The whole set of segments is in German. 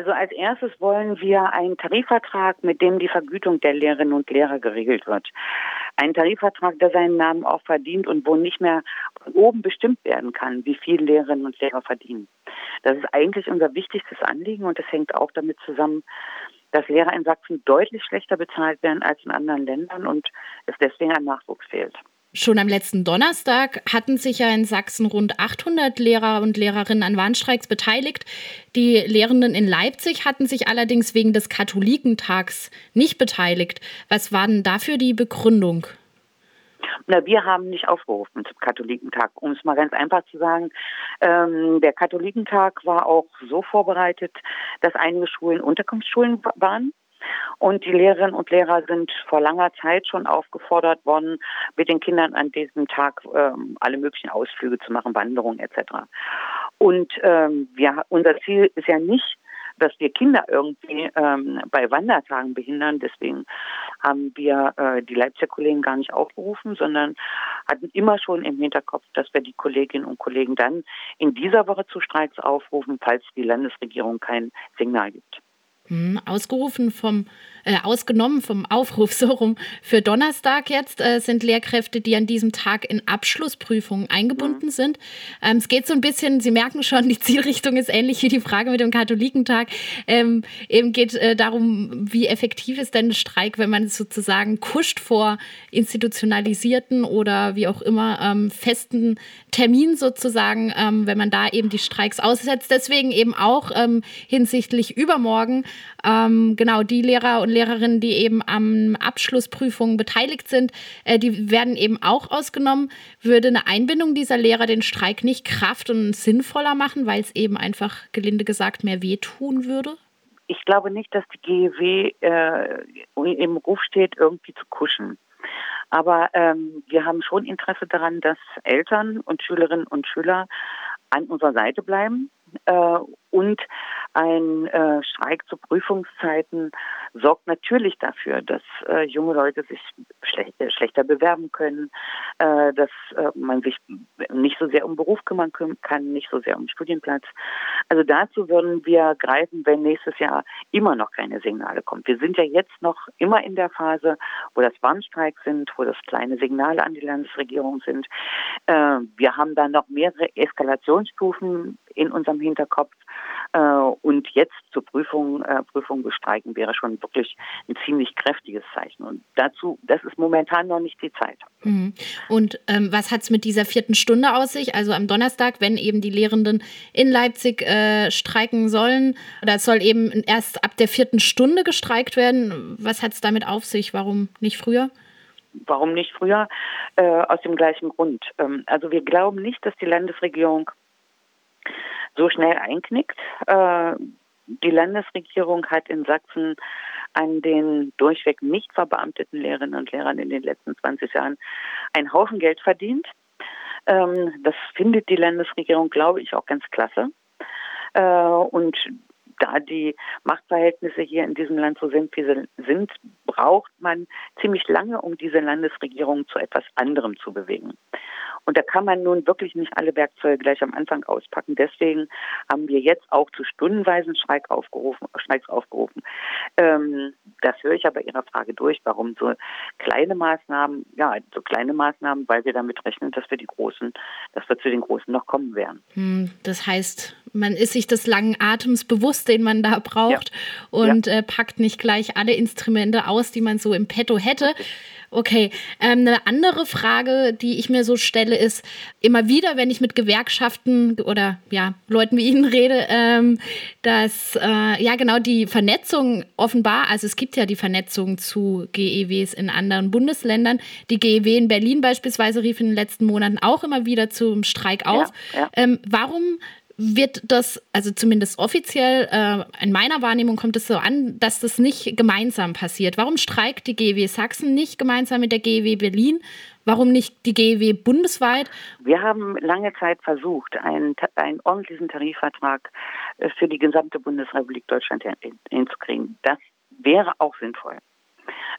Also als erstes wollen wir einen Tarifvertrag, mit dem die Vergütung der Lehrerinnen und Lehrer geregelt wird. Ein Tarifvertrag, der seinen Namen auch verdient und wo nicht mehr oben bestimmt werden kann, wie viel Lehrerinnen und Lehrer verdienen. Das ist eigentlich unser wichtigstes Anliegen und das hängt auch damit zusammen, dass Lehrer in Sachsen deutlich schlechter bezahlt werden als in anderen Ländern und es deswegen an Nachwuchs fehlt. Schon am letzten Donnerstag hatten sich ja in Sachsen rund 800 Lehrer und Lehrerinnen an Warnstreiks beteiligt. Die Lehrenden in Leipzig hatten sich allerdings wegen des Katholikentags nicht beteiligt. Was war denn dafür die Begründung? Na, wir haben nicht aufgerufen zum Katholikentag, um es mal ganz einfach zu sagen. Ähm, der Katholikentag war auch so vorbereitet, dass einige Schulen Unterkunftsschulen waren. Und die Lehrerinnen und Lehrer sind vor langer Zeit schon aufgefordert worden, mit den Kindern an diesem Tag ähm, alle möglichen Ausflüge zu machen, Wanderungen etc. Und ähm, wir, unser Ziel ist ja nicht, dass wir Kinder irgendwie ähm, bei Wandertagen behindern. Deswegen haben wir äh, die Leipziger Kollegen gar nicht aufgerufen, sondern hatten immer schon im Hinterkopf, dass wir die Kolleginnen und Kollegen dann in dieser Woche zu Streiks aufrufen, falls die Landesregierung kein Signal gibt. Hm, ausgerufen vom, äh, ausgenommen vom Aufruf so rum. Für Donnerstag jetzt äh, sind Lehrkräfte, die an diesem Tag in Abschlussprüfungen eingebunden mhm. sind. Ähm, es geht so ein bisschen, Sie merken schon, die Zielrichtung ist ähnlich wie die Frage mit dem Katholikentag. Ähm, eben geht äh, darum, wie effektiv ist denn ein Streik, wenn man sozusagen kuscht vor institutionalisierten oder wie auch immer ähm, festen Termin sozusagen, ähm, wenn man da eben die Streiks aussetzt. Deswegen eben auch ähm, hinsichtlich übermorgen ähm, genau die Lehrer und Lehrerinnen, die eben am Abschlussprüfungen beteiligt sind, äh, die werden eben auch ausgenommen. Würde eine Einbindung dieser Lehrer den Streik nicht kraft- und sinnvoller machen, weil es eben einfach gelinde gesagt mehr wehtun würde? Ich glaube nicht, dass die GEW äh, im Ruf steht, irgendwie zu kuschen. Aber ähm, wir haben schon Interesse daran, dass Eltern und Schülerinnen und Schüler an unserer Seite bleiben äh, und ein äh, Streik zu Prüfungszeiten sorgt natürlich dafür, dass äh, junge Leute sich schlech äh, schlechter bewerben können, äh, dass äh, man sich nicht so sehr um Beruf kümmern kann, nicht so sehr um Studienplatz. Also dazu würden wir greifen, wenn nächstes Jahr immer noch keine Signale kommen. Wir sind ja jetzt noch immer in der Phase, wo das Warnstreik sind, wo das kleine Signale an die Landesregierung sind. Äh, wir haben da noch mehrere Eskalationsstufen in unserem Hinterkopf. Äh, und jetzt zur Prüfung, äh, Prüfung bestreiken wäre schon wirklich ein ziemlich kräftiges Zeichen. Und dazu, das ist momentan noch nicht die Zeit. Mhm. Und ähm, was hat es mit dieser vierten Stunde aus sich? Also am Donnerstag, wenn eben die Lehrenden in Leipzig äh, streiken sollen, oder es soll eben erst ab der vierten Stunde gestreikt werden. Was hat es damit auf sich? Warum nicht früher? Warum nicht früher? Äh, aus dem gleichen Grund. Ähm, also wir glauben nicht, dass die Landesregierung so schnell einknickt. Äh, die Landesregierung hat in Sachsen an den durchweg nicht verbeamteten Lehrerinnen und Lehrern in den letzten 20 Jahren einen Haufen Geld verdient. Ähm, das findet die Landesregierung, glaube ich, auch ganz klasse. Äh, und da die Machtverhältnisse hier in diesem Land so sind, wie sie sind, braucht man ziemlich lange, um diese Landesregierung zu etwas anderem zu bewegen. Und da kann man nun wirklich nicht alle Werkzeuge gleich am Anfang auspacken. Deswegen haben wir jetzt auch zu stundenweisen Streik aufgerufen, Streiks aufgerufen. Ähm, das höre ich aber Ihrer Frage durch. Warum so kleine Maßnahmen? Ja, so kleine Maßnahmen, weil wir damit rechnen, dass wir die großen, dass wir zu den großen noch kommen werden. Hm, das heißt, man ist sich des langen Atems bewusst, den man da braucht ja. und ja. Äh, packt nicht gleich alle Instrumente aus, die man so im Petto hätte. Okay, ähm, eine andere Frage, die ich mir so stelle, ist immer wieder, wenn ich mit Gewerkschaften oder ja Leuten wie Ihnen rede, ähm, dass äh, ja genau die Vernetzung offenbar, also es gibt ja die Vernetzung zu GEWs in anderen Bundesländern. Die GEW in Berlin beispielsweise rief in den letzten Monaten auch immer wieder zum Streik auf. Ja. Ähm, warum wird das, also zumindest offiziell, äh, in meiner Wahrnehmung kommt es so an, dass das nicht gemeinsam passiert. Warum streikt die GEW Sachsen nicht gemeinsam mit der GEW Berlin? Warum nicht die GEW bundesweit? Wir haben lange Zeit versucht, einen, einen ordentlichen Tarifvertrag äh, für die gesamte Bundesrepublik Deutschland hinzukriegen. Das wäre auch sinnvoll.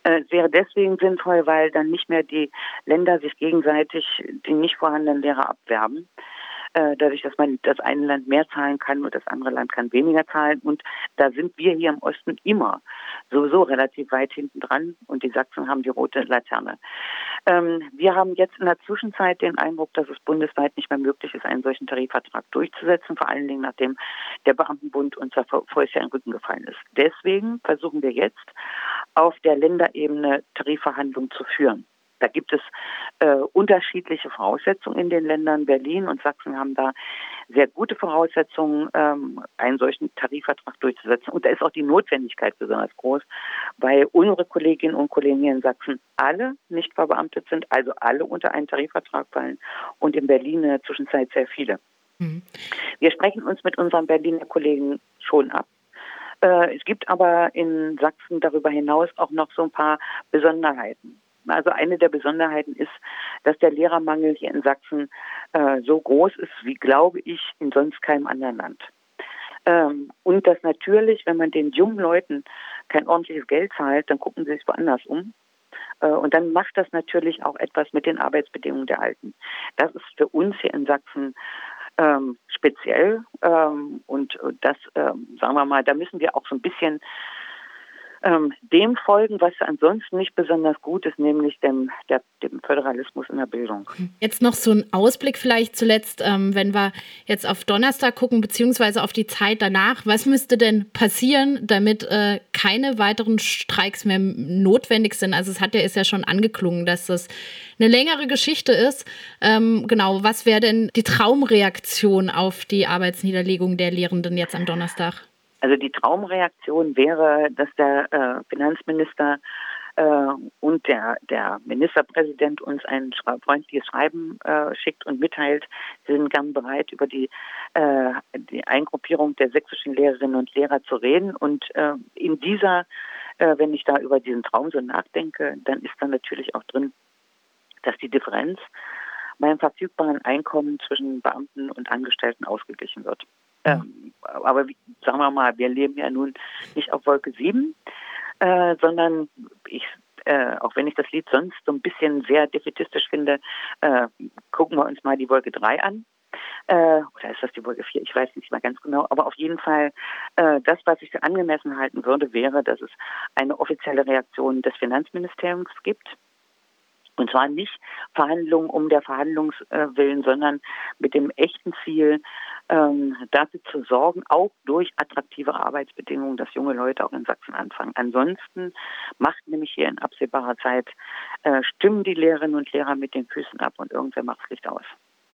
Äh, es wäre deswegen sinnvoll, weil dann nicht mehr die Länder sich gegenseitig die nicht vorhandenen Lehrer abwerben äh, dadurch, dass man das eine Land mehr zahlen kann und das andere Land kann weniger zahlen. Und da sind wir hier im Osten immer sowieso relativ weit hinten dran und die Sachsen haben die rote Laterne. Ähm, wir haben jetzt in der Zwischenzeit den Eindruck, dass es bundesweit nicht mehr möglich ist, einen solchen Tarifvertrag durchzusetzen, vor allen Dingen nachdem der Beamtenbund uns da vorher in den Rücken gefallen ist. Deswegen versuchen wir jetzt auf der Länderebene Tarifverhandlungen zu führen. Da gibt es äh, unterschiedliche Voraussetzungen in den Ländern. Berlin und Sachsen haben da sehr gute Voraussetzungen, ähm, einen solchen Tarifvertrag durchzusetzen. Und da ist auch die Notwendigkeit besonders groß, weil unsere Kolleginnen und Kollegen in Sachsen alle nicht verbeamtet sind, also alle unter einen Tarifvertrag fallen und in Berlin in der Zwischenzeit sehr viele. Mhm. Wir sprechen uns mit unseren Berliner Kollegen schon ab. Äh, es gibt aber in Sachsen darüber hinaus auch noch so ein paar Besonderheiten. Also eine der Besonderheiten ist, dass der Lehrermangel hier in Sachsen äh, so groß ist, wie glaube ich in sonst keinem anderen Land. Ähm, und dass natürlich, wenn man den jungen Leuten kein ordentliches Geld zahlt, dann gucken sie sich woanders um. Äh, und dann macht das natürlich auch etwas mit den Arbeitsbedingungen der Alten. Das ist für uns hier in Sachsen ähm, speziell ähm, und das, ähm, sagen wir mal, da müssen wir auch so ein bisschen ähm, dem folgen, was ansonsten nicht besonders gut ist, nämlich dem, der, dem Föderalismus in der Bildung. Jetzt noch so ein Ausblick vielleicht zuletzt, ähm, wenn wir jetzt auf Donnerstag gucken, beziehungsweise auf die Zeit danach. Was müsste denn passieren, damit äh, keine weiteren Streiks mehr notwendig sind? Also es hat ja, ist ja schon angeklungen, dass das eine längere Geschichte ist. Ähm, genau, was wäre denn die Traumreaktion auf die Arbeitsniederlegung der Lehrenden jetzt am Donnerstag? Also die Traumreaktion wäre, dass der äh, Finanzminister äh, und der, der Ministerpräsident uns ein freundliches Schreiben äh, schickt und mitteilt, sie sind gern bereit, über die, äh, die Eingruppierung der sächsischen Lehrerinnen und Lehrer zu reden. Und äh, in dieser, äh, wenn ich da über diesen Traum so nachdenke, dann ist da natürlich auch drin, dass die Differenz beim verfügbaren Einkommen zwischen Beamten und Angestellten ausgeglichen wird. Ähm, aber wie, sagen wir mal, wir leben ja nun nicht auf Wolke 7, äh, sondern ich, äh, auch wenn ich das Lied sonst so ein bisschen sehr defetistisch finde, äh, gucken wir uns mal die Wolke 3 an. Äh, oder ist das die Wolke 4? Ich weiß nicht mehr ganz genau. Aber auf jeden Fall, äh, das, was ich für angemessen halten würde, wäre, dass es eine offizielle Reaktion des Finanzministeriums gibt und zwar nicht Verhandlungen um der Verhandlungswillen, sondern mit dem echten Ziel, ähm, dafür zu sorgen, auch durch attraktive Arbeitsbedingungen, dass junge Leute auch in Sachsen anfangen. Ansonsten macht nämlich hier in absehbarer Zeit, äh, stimmen die Lehrerinnen und Lehrer mit den Füßen ab und irgendwer macht das Licht aus.